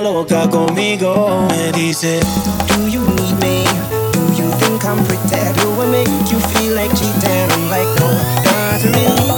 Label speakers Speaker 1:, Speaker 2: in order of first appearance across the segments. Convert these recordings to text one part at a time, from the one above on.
Speaker 1: loca conmigo. Me dice,
Speaker 2: Do you need me? Do you think I'm pretend? Do I make you feel like cheating? I'm like, No, not really.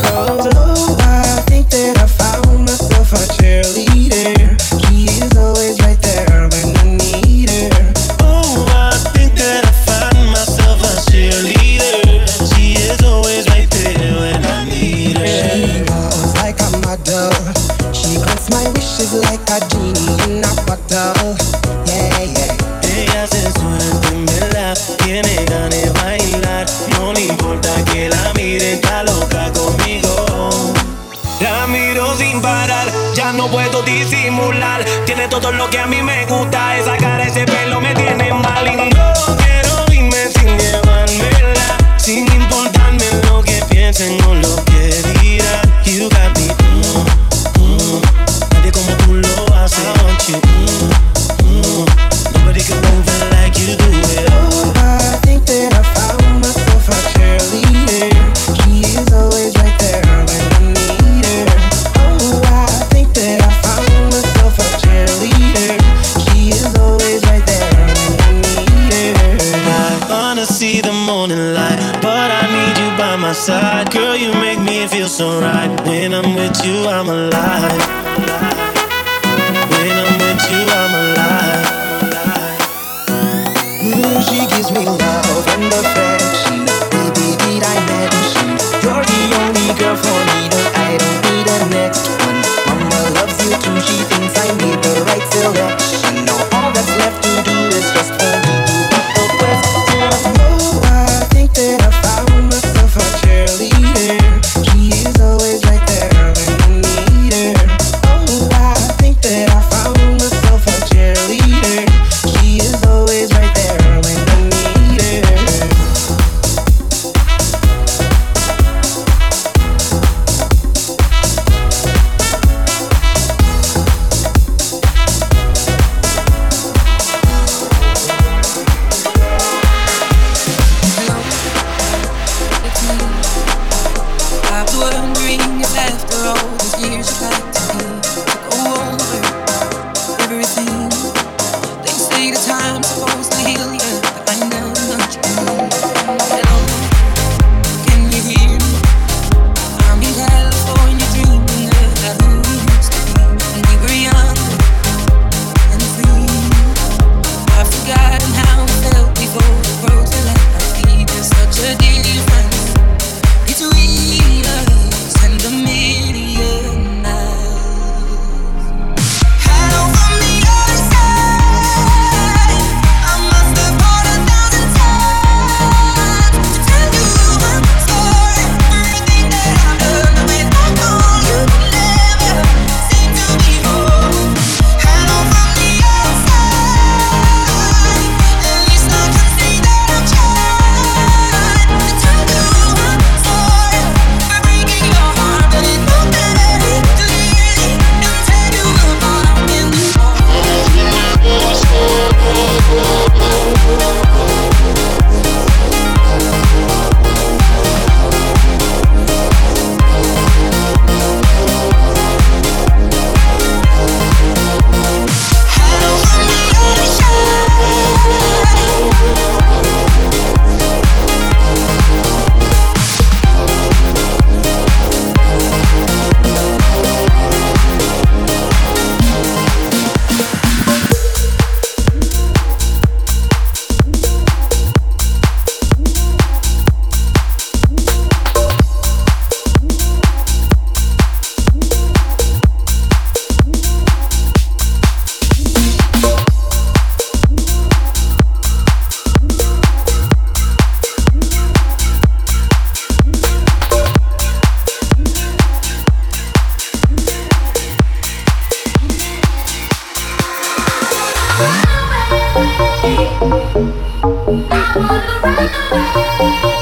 Speaker 1: got me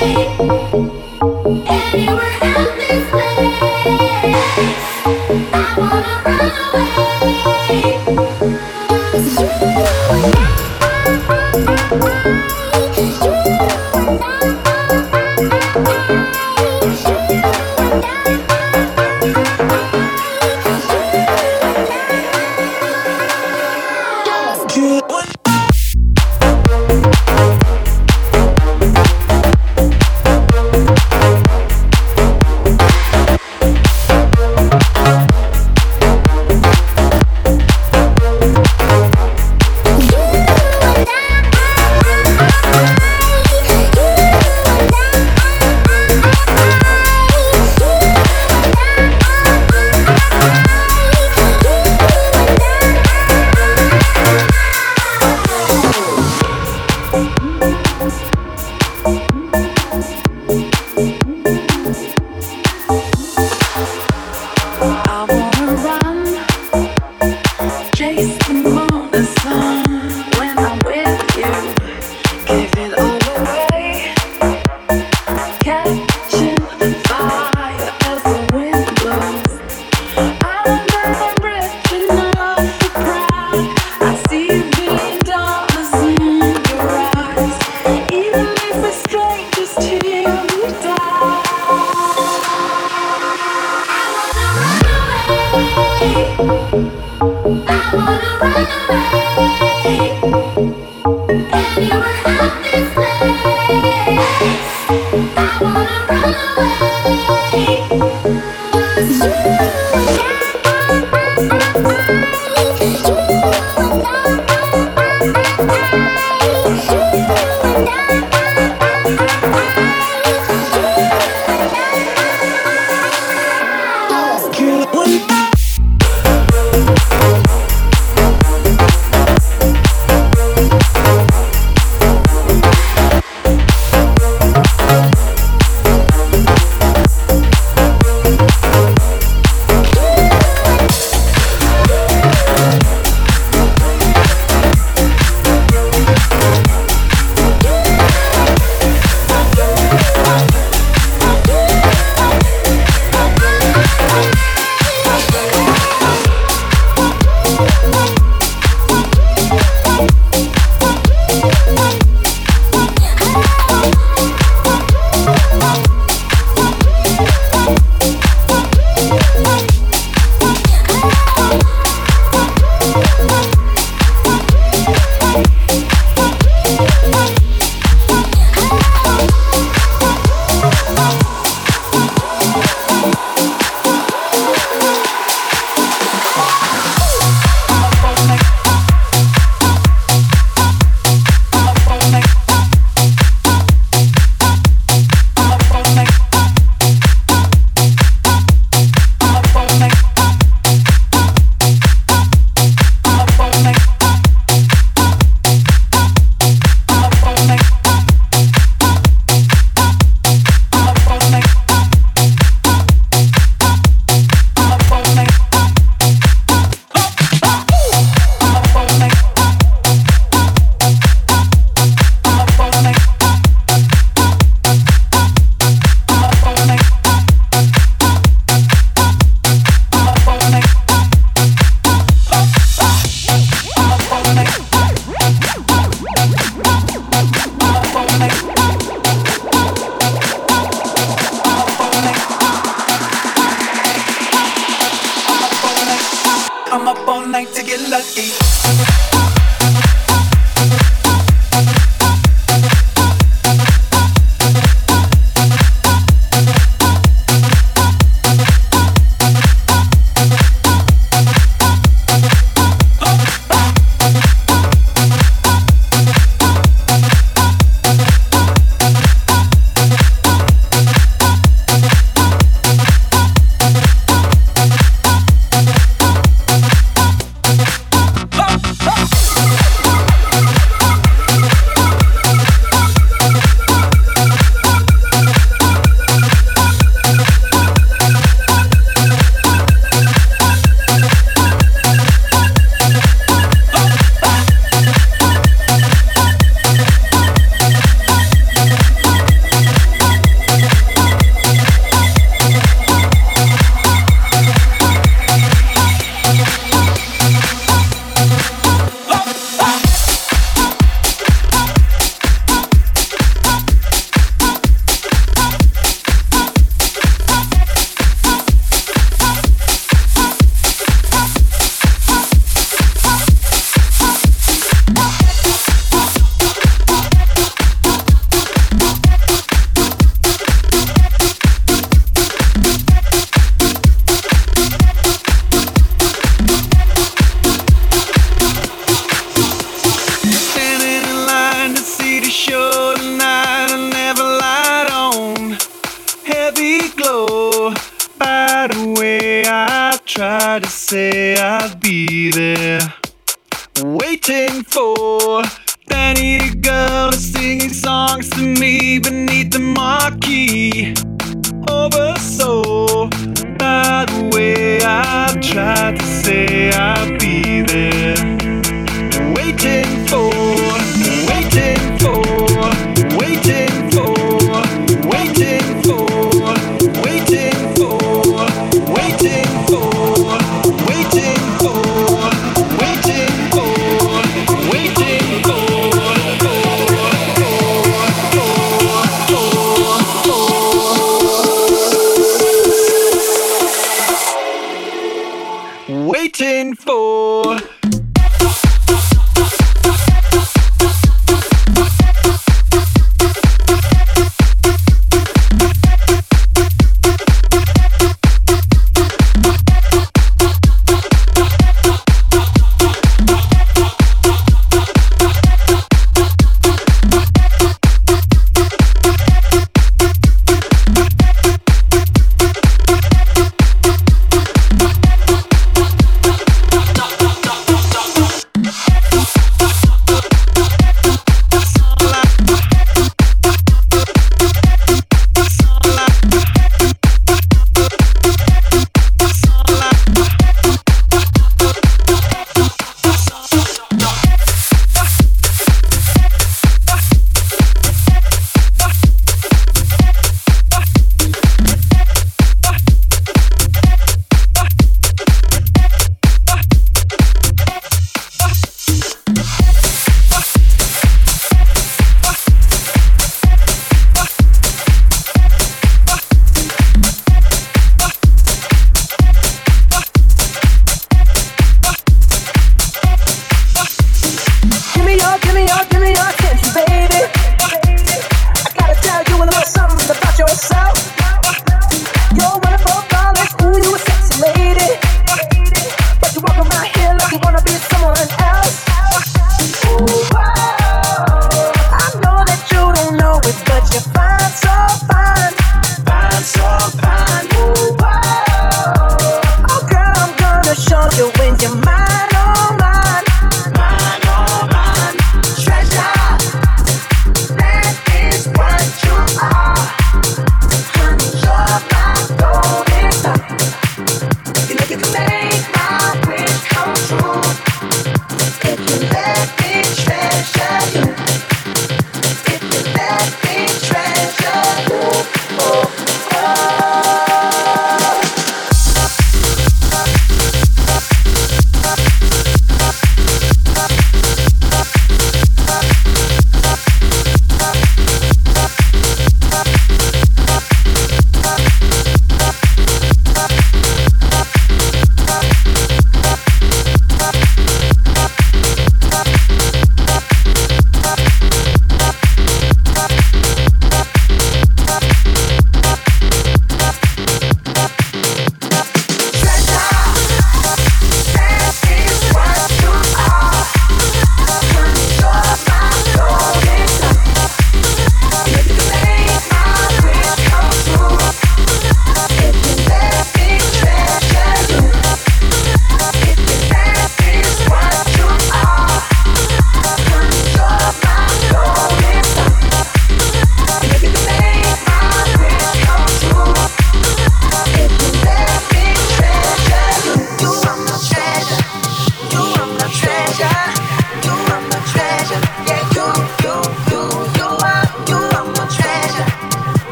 Speaker 3: Música